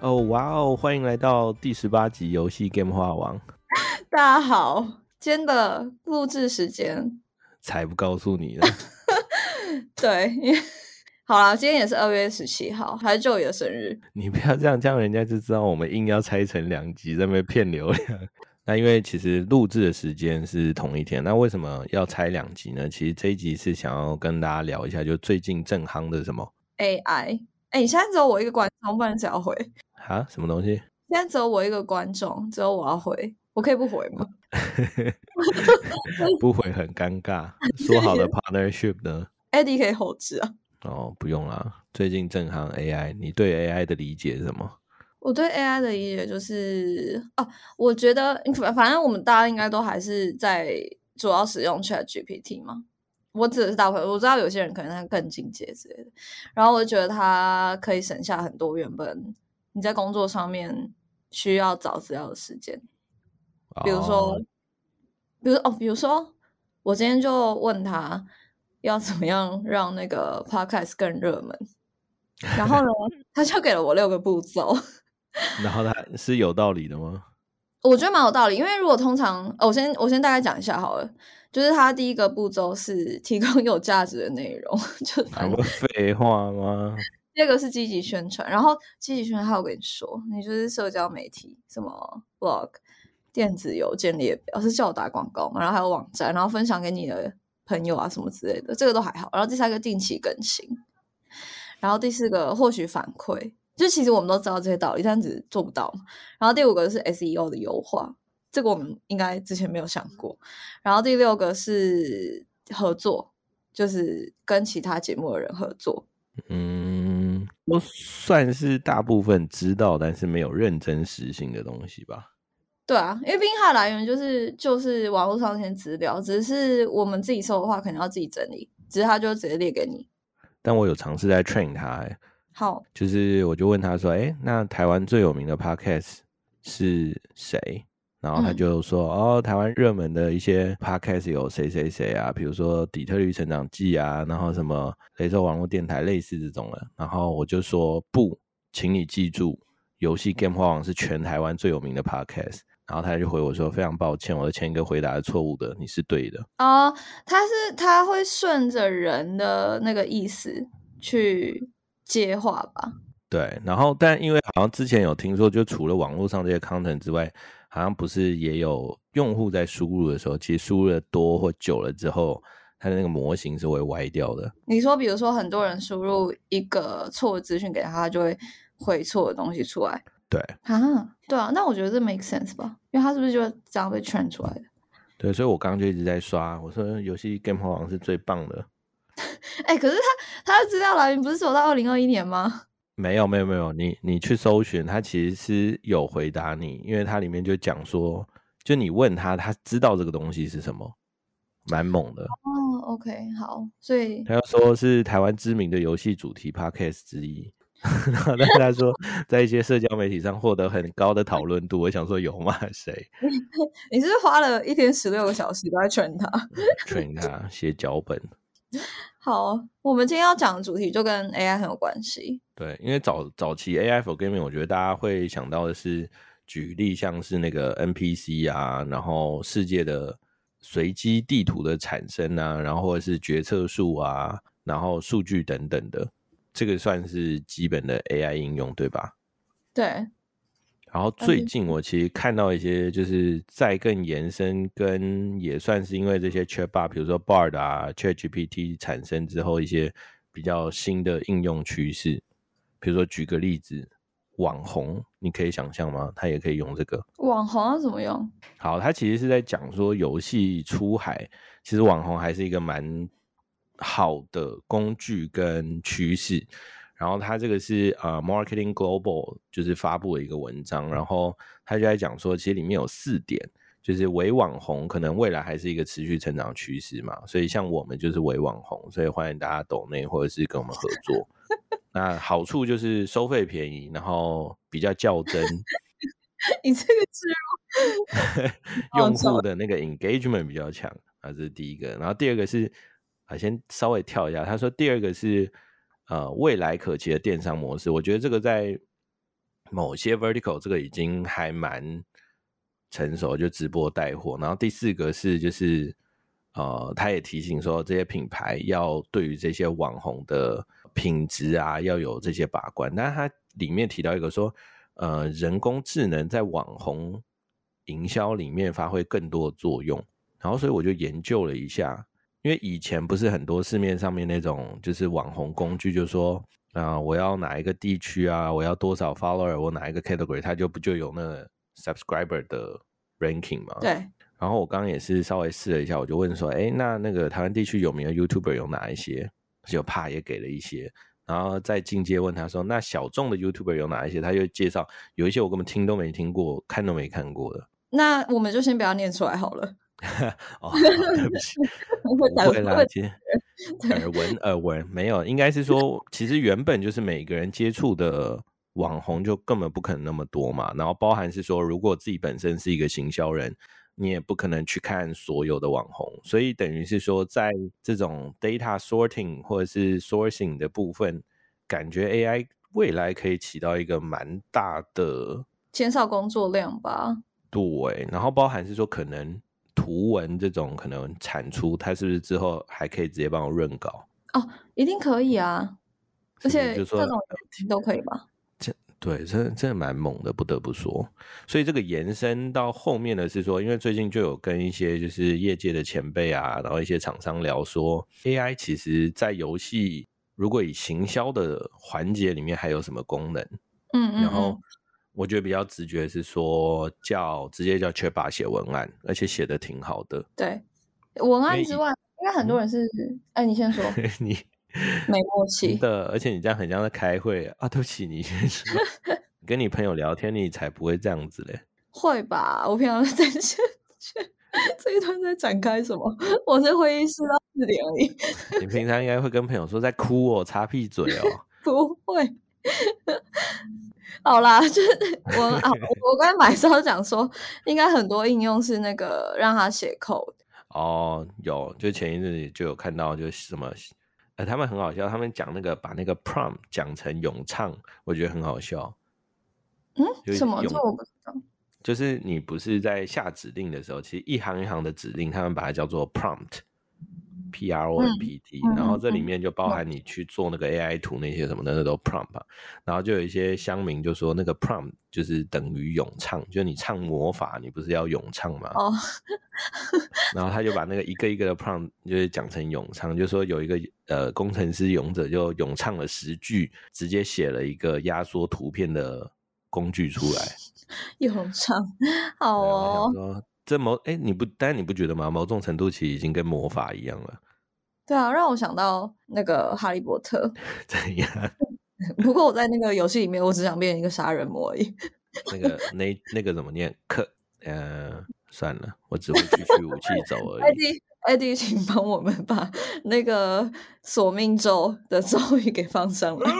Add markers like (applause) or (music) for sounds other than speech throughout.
哦，哇哦！欢迎来到第十八集游戏 Game 化王。(laughs) 大家好，今天的录制时间才不告诉你呢。(laughs) 对，好啦，今天也是二月十七号，还是 Joey 的生日。你不要这样，这样人家就知道我们硬要拆成两集，在那边骗流量。那因为其实录制的时间是同一天，那为什么要拆两集呢？其实这一集是想要跟大家聊一下，就最近正夯的什么 AI。哎，你现在只有我一个观众，不然谁要回啊？什么东西？现在只有我一个观众，只有我要回，我可以不回吗？(laughs) 不回很尴尬。(laughs) 说好的 partnership 呢？Eddie 可以后置啊。哦，不用啦。最近正行 AI，你对 AI 的理解是什么？我对 AI 的理解就是哦，我觉得反反正我们大家应该都还是在主要使用 Chat GPT 嘛。我指的是大部分，我知道有些人可能他更进阶之类的。然后我就觉得它可以省下很多原本你在工作上面需要找资料的时间。比如说，比如哦，比如说我今天就问他要怎么样让那个 Podcast 更热门，然后呢，(laughs) 他就给了我六个步骤。(laughs) 然后他是有道理的吗？我觉得蛮有道理，因为如果通常，我先我先大概讲一下好了，就是他第一个步骤是提供有价值的内容，(laughs) 就什么废话吗？第二个是积极宣传，然后积极宣传，我跟你说，你就是社交媒体，什么 blog、电子邮件列表，是叫我打广告嘛？然后还有网站，然后分享给你的朋友啊什么之类的，这个都还好。然后第三个定期更新，然后第四个获取反馈。就其实我们都知道这些道理，但只是做不到。然后第五个是 SEO 的优化，这个我们应该之前没有想过。然后第六个是合作，就是跟其他节目的人合作。嗯，我算是大部分知道，但是没有认真实行的东西吧。对啊，因为毕竟它的来源就是就是网络上那些资料，只是我们自己搜的话，可能要自己整理，只是他就直接列给你。但我有尝试在 train 它。好，就是我就问他说：“哎，那台湾最有名的 podcast 是谁？”然后他就说：“哦，台湾热门的一些 podcast 有谁谁谁啊，比如说《底特律成长记》啊，然后什么雷州网络电台类似这种的。”然后我就说：“不，请你记住，游戏 Game 花王是全台湾最有名的 podcast。”然后他就回我说：“非常抱歉，我的前一个回答是错误的，你是对的。”哦，他是他会顺着人的那个意思去。接话吧，对，然后但因为好像之前有听说，就除了网络上这些 content 之外，好像不是也有用户在输入的时候，其实输入的多或久了之后，它的那个模型是会歪掉的。你说，比如说很多人输入一个错误资讯给他，他就会回错的东西出来。对啊，对啊，那我觉得这 make sense 吧，因为他是不是就这样被 train 出来的？对，所以我刚刚就一直在刷，我说游戏 Game 王是最棒的。哎，可是他他的资料来源不是走到二零二一年吗？没有没有没有，你你去搜寻，他其实是有回答你，因为它里面就讲说，就你问他，他知道这个东西是什么，蛮猛的。哦，OK，好，所以他要说是台湾知名的游戏主题 Podcast 之一，(laughs) 然后他说在一些社交媒体上获得很高的讨论度，我想说有吗？谁？(laughs) 你是花了一天十六个小时都在 train 他，train 他写脚本。(laughs) 好，我们今天要讲的主题就跟 AI 很有关系。对，因为早早期 AI for gaming，我觉得大家会想到的是举例，像是那个 NPC 啊，然后世界的随机地图的产生啊，然后或者是决策树啊，然后数据等等的，这个算是基本的 AI 应用，对吧？对。然后最近我其实看到一些，就是再更延伸，跟也算是因为这些 Chatbot，比如说 Bard 啊、ChatGPT 产生之后一些比较新的应用趋势。比如说举个例子，网红，你可以想象吗？他也可以用这个网红要怎么用？好，他其实是在讲说游戏出海，其实网红还是一个蛮好的工具跟趋势。然后他这个是呃，Marketing Global 就是发布了一个文章，然后他就在讲说，其实里面有四点，就是伪网红可能未来还是一个持续成长趋势嘛，所以像我们就是伪网红，所以欢迎大家抖内或者是跟我们合作。(laughs) 那好处就是收费便宜，然后比较较真。(laughs) 你这个植入 (laughs) 用户的那个 engagement 比较强啊，这是第一个。然后第二个是啊，先稍微跳一下，他说第二个是。呃，未来可期的电商模式，我觉得这个在某些 vertical 这个已经还蛮成熟，就直播带货。然后第四个是就是呃，他也提醒说这些品牌要对于这些网红的品质啊要有这些把关。但他里面提到一个说，呃，人工智能在网红营销里面发挥更多作用。然后所以我就研究了一下，因为以前不是很多市面上面那种就是网红工具，就说。啊，我要哪一个地区啊？我要多少 follower？我哪一个 category？它就不就有那个 subscriber 的 ranking 吗？对。然后我刚刚也是稍微试了一下，我就问说，哎，那那个台湾地区有名的 YouTuber 有哪一些？就怕也给了一些。然后再进阶问他说，那小众的 YouTuber 有哪一些？他就介绍有一些我根本听都没听过，看都没看过的。那我们就先不要念出来好了。(laughs) 哦，对不起，不会啦，接耳闻耳闻没有，应该是说，其实原本就是每个人接触的网红就根本不可能那么多嘛。然后包含是说，如果自己本身是一个行销人，你也不可能去看所有的网红。所以等于是说，在这种 data sorting 或者是 sourcing 的部分，感觉 AI 未来可以起到一个蛮大的减少工作量吧。对，然后包含是说可能。图文这种可能产出，它是不是之后还可以直接帮我润稿？哦，一定可以啊！而且这种都可以吧？这对，这这蛮猛的，不得不说。所以这个延伸到后面的是说，因为最近就有跟一些就是业界的前辈啊，然后一些厂商聊说，AI 其实在游戏如果以行销的环节里面还有什么功能？嗯嗯，然后。我觉得比较直觉是说叫直接叫 Chatbot 写文案，而且写的挺好的。对，文案之外，应该很多人是……哎，你先说。(laughs) 你没默契的，而且你这样很像在开会啊！对不起，你先说。(laughs) 跟你朋友聊天，你才不会这样子嘞。会吧？我平常在线，这一段在展开什么？我在会议室到四点而已。你平常应该会跟朋友说在哭哦，擦屁嘴哦。(laughs) 不会。(laughs) 好啦，就是 (laughs) 我啊，我刚才买时候讲说，应该很多应用是那个让他写 code。哦，有，就前一阵子就有看到，就是什么，呃，他们很好笑，他们讲那个把那个 prompt 讲成咏唱，我觉得很好笑。嗯，什么？这我不知道。就是你不是在下指令的时候，其实一行一行的指令，他们把它叫做 prompt。P R O M P T，然后这里面就包含你去做那个 A I 图那些什么的，那都 prompt。然后就有一些乡民就说，那个 prompt 就是等于咏唱，就你唱魔法，你不是要咏唱吗？哦。(laughs) 然后他就把那个一个一个的 prompt 就是讲成咏唱，就说有一个呃工程师勇者就咏唱了十句，直接写了一个压缩图片的工具出来。(laughs) 咏唱，好哦。这某哎，你不，但你不觉得吗？某种程度其实已经跟魔法一样了。对啊，让我想到那个哈利波特。(laughs) 怎样？(laughs) 不过我在那个游戏里面，我只想变成一个杀人魔而已。(laughs) 那个那那个怎么念？克呃，算了，我只会继续武器走而已。艾迪，艾迪，请帮我们把那个索命咒的咒语给放上来。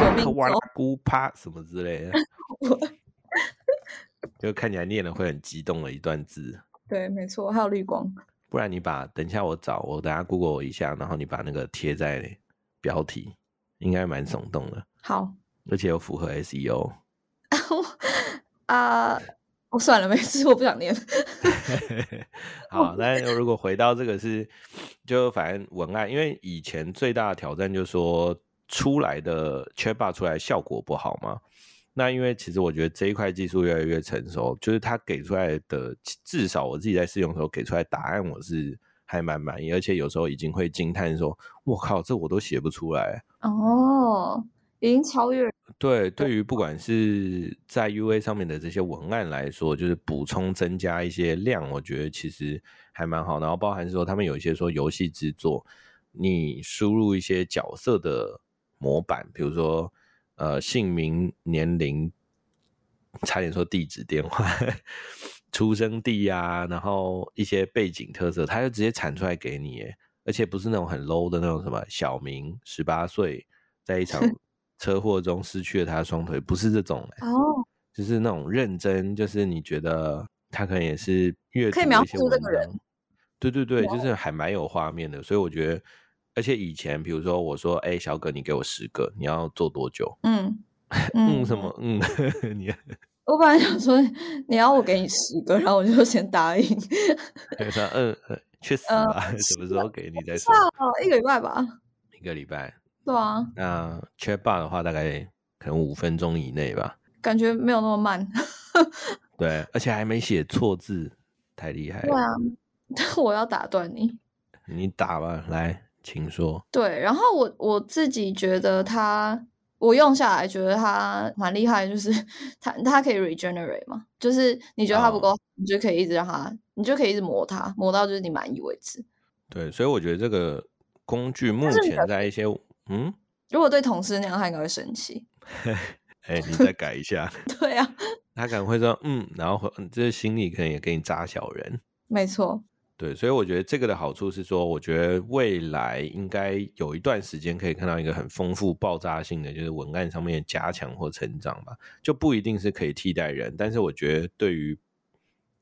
索命咒，咕啪什么之类的。就看起来念了会很激动的一段字，对，没错，还有绿光。不然你把等一下我找我等下 Google 一下，然后你把那个贴在标题，应该蛮耸动的。好，而且又符合 SEO。啊，我算了，没事，我不想念。好，那如果回到这个是，就反正文案，因为以前最大的挑战就是说出来的 Chatbot 出来效果不好嘛。那因为其实我觉得这一块技术越来越成熟，就是它给出来的，至少我自己在试用的时候给出来答案，我是还蛮满意，而且有时候已经会惊叹说：“我靠，这我都写不出来。”哦，已经超越。对，对于不管是在 U A 上面的这些文案来说，就是补充增加一些量，我觉得其实还蛮好。然后包含说他们有一些说游戏制作，你输入一些角色的模板，比如说。呃，姓名、年龄，差点说地址、电话、(laughs) 出生地呀，然后一些背景特色，他就直接产出来给你，而且不是那种很 low 的那种什么小明十八岁在一场 (laughs) 车祸中失去了他的双腿，不是这种哦，就是那种认真，就是你觉得他可能也是阅可以描述这个人，对对对，就是还蛮有画面的，所以我觉得。而且以前比如说我说，哎，小葛，你给我十个，你要做多久？嗯 (laughs) 嗯，什么？嗯，(laughs) 你我本来想说你要我给你十个，然后我就先答应。他说，嗯，去死吧，什么时候给你再说？一个礼拜吧。一个礼拜。对啊。那 Chatbot 的话，大概可能五分钟以内吧。感觉没有那么慢。对，而且还没写错字，太厉害了。对啊，(laughs) 我要打断你。你打吧，来，请说。对，然后我我自己觉得他。我用下来觉得它蛮厉害，就是 (laughs) 它它可以 regenerate 嘛，就是你觉得它不够，你就可以一直让它，你就可以一直磨它，磨到就是你满意为止。对，所以我觉得这个工具目前在一些嗯，(laughs) 如果对同事那样，他应该会生气。(laughs) 哎，你再改一下。对啊，他可能会说嗯，然后这心里可能也给你扎小人。没错。对，所以我觉得这个的好处是说，我觉得未来应该有一段时间可以看到一个很丰富、爆炸性的，就是文案上面加强或成长吧，就不一定是可以替代人，但是我觉得对于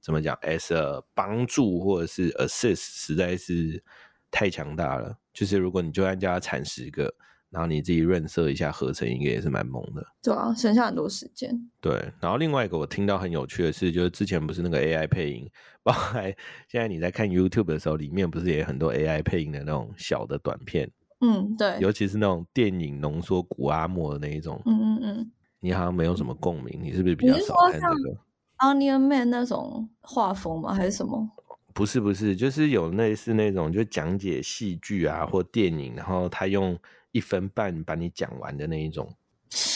怎么讲，as a 帮助或者是 assist，实在是太强大了。就是如果你就按叫他产十个。然后你自己润色一下，合成一个也是蛮猛的。对啊，省下很多时间。对，然后另外一个我听到很有趣的是，就是之前不是那个 AI 配音，包括现在你在看 YouTube 的时候，里面不是也很多 AI 配音的那种小的短片？嗯，对。尤其是那种电影浓缩古阿莫的那一种。嗯嗯嗯。你好像没有什么共鸣，你是不是比较少看这个？Onion Man 那种画风吗？还是什么？不是不是，就是有类似那种就讲解戏剧啊或电影，然后他用。一分半把你讲完的那一种，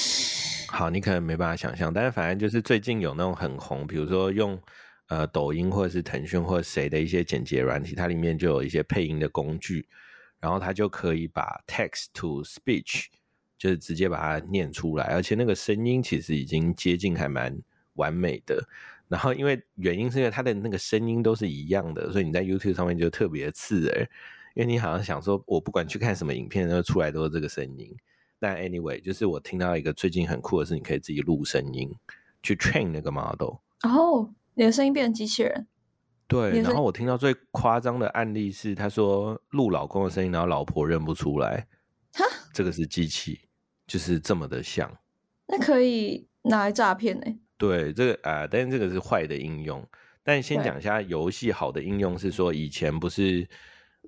(sighs) 好，你可能没办法想象，但是反正就是最近有那种很红，比如说用呃抖音或者是腾讯或者谁的一些剪辑软体，它里面就有一些配音的工具，然后它就可以把 text to speech 就是直接把它念出来，而且那个声音其实已经接近还蛮完美的。然后因为原因是因为它的那个声音都是一样的，所以你在 YouTube 上面就特别刺耳。因为你好像想说，我不管去看什么影片，都出来都是这个声音。但 anyway，就是我听到一个最近很酷的是，你可以自己录声音去 train 那个 model。哦，你的声音变成机器人？对。然后我听到最夸张的案例是，他说录老公的声音，然后老婆认不出来。哈，这个是机器，就是这么的像。那可以拿来诈骗呢？对，这个啊，但是这个是坏的应用。但先讲一下游戏好的应用是说，以前不是。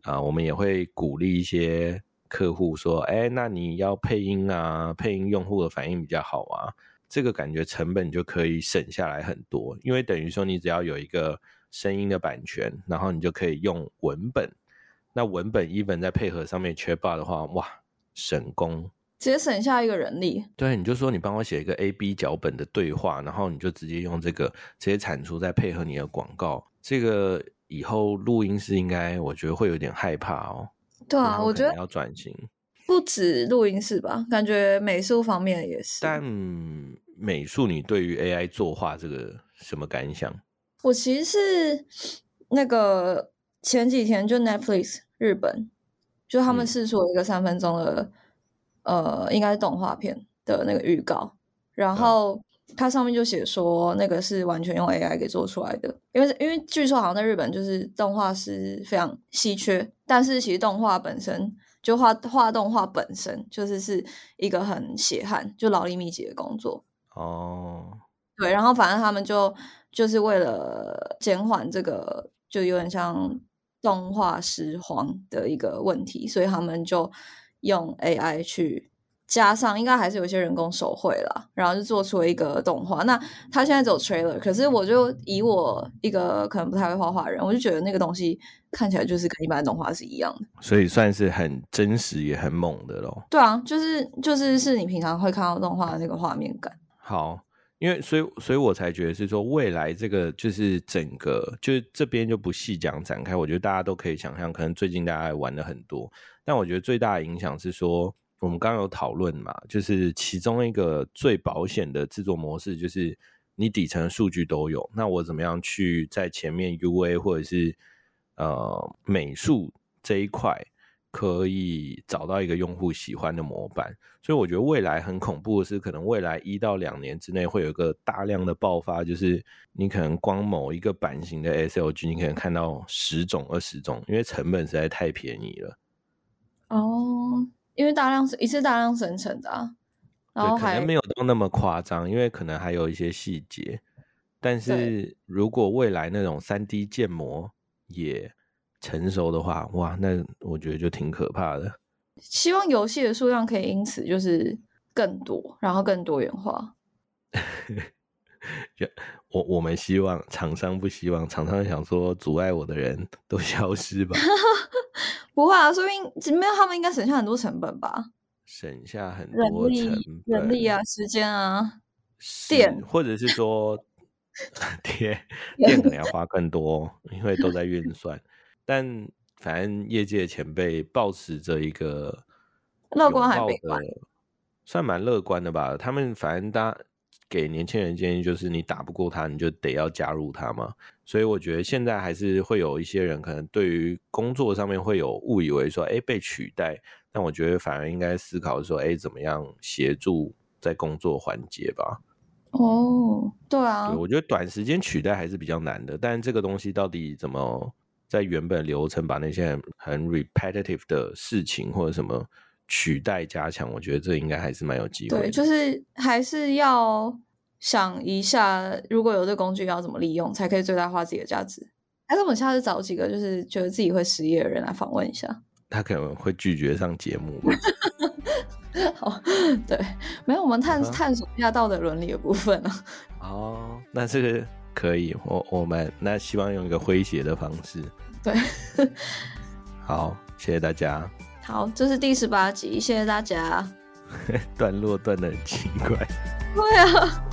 啊，我们也会鼓励一些客户说：“哎，那你要配音啊，配音用户的反应比较好啊，这个感觉成本就可以省下来很多。因为等于说，你只要有一个声音的版权，然后你就可以用文本。那文本一本再配合上面缺霸的话，哇，省工，直接省下一个人力。对，你就说你帮我写一个 A B 脚本的对话，然后你就直接用这个直接产出，再配合你的广告，这个。”以后录音室应该，我觉得会有点害怕哦。对啊，我觉得要转型，不止录音室吧，感觉美术方面也是。但美术，你对于 AI 作画这个什么感想？我其实是那个前几天就 Netflix 日本，就他们试出了一个三分钟的，呃，应该是动画片的那个预告，然后。它上面就写说，那个是完全用 AI 给做出来的，因为因为据说好像在日本就是动画师非常稀缺，但是其实动画本身就画画动画本身就是是一个很血汗就劳力密集的工作哦。对，然后反正他们就就是为了减缓这个就有点像动画失荒的一个问题，所以他们就用 AI 去。加上应该还是有一些人工手绘了，然后就做出了一个动画。那他现在走 trailer，可是我就以我一个可能不太会画画人，我就觉得那个东西看起来就是跟一般动画是一样的，所以算是很真实也很猛的咯。对啊，就是就是是你平常会看到动画的那个画面感。好，因为所以所以我才觉得是说未来这个就是整个就是这边就不细讲展开，我觉得大家都可以想象，可能最近大家玩的很多，但我觉得最大的影响是说。我们刚刚有讨论嘛，就是其中一个最保险的制作模式，就是你底层数据都有，那我怎么样去在前面 U A 或者是呃美术这一块，可以找到一个用户喜欢的模板。所以我觉得未来很恐怖的是，可能未来一到两年之内会有一个大量的爆发，就是你可能光某一个版型的 S L G，你可能看到十种、二十种，因为成本实在太便宜了。哦，因为大量一次大量生成的啊，然后还可能没有到那么夸张，因为可能还有一些细节。但是如果未来那种三 D 建模也成熟的话，哇，那我觉得就挺可怕的。希望游戏的数量可以因此就是更多，然后更多元化。(laughs) 我我们希望厂商不希望，厂商想说阻碍我的人都 (laughs) 消失吧。(laughs) 不会啊，说明没有他们应该省下很多成本吧？省下很多成本，人力啊，时间啊，电，或者是说 (laughs) 电电可能要花更多，因为都在运算。但反正业界前辈保持着一个乐观还悲观，算蛮乐观的吧。他们反正大。给年轻人建议就是，你打不过他，你就得要加入他嘛。所以我觉得现在还是会有一些人可能对于工作上面会有误以为说，哎，被取代。但我觉得反而应该思考说，哎，怎么样协助在工作环节吧。哦，对啊，我觉得短时间取代还是比较难的。但这个东西到底怎么在原本流程把那些很 repetitive 的事情或者什么？取代加强，我觉得这应该还是蛮有机会。对，就是还是要想一下，如果有这工具，要怎么利用，才可以最大化自己的价值。还是我们下次找几个就是觉得自己会失业的人来访问一下。(laughs) 他可能会拒绝上节目。(laughs) 好，对，没有，我们探探索一下道德伦理的部分啊。(laughs) 哦，那这个可以，我我们那希望用一个诙谐的方式。对，好，谢谢大家。好，这是第十八集，谢谢大家。(laughs) 段落断的很奇怪。对啊。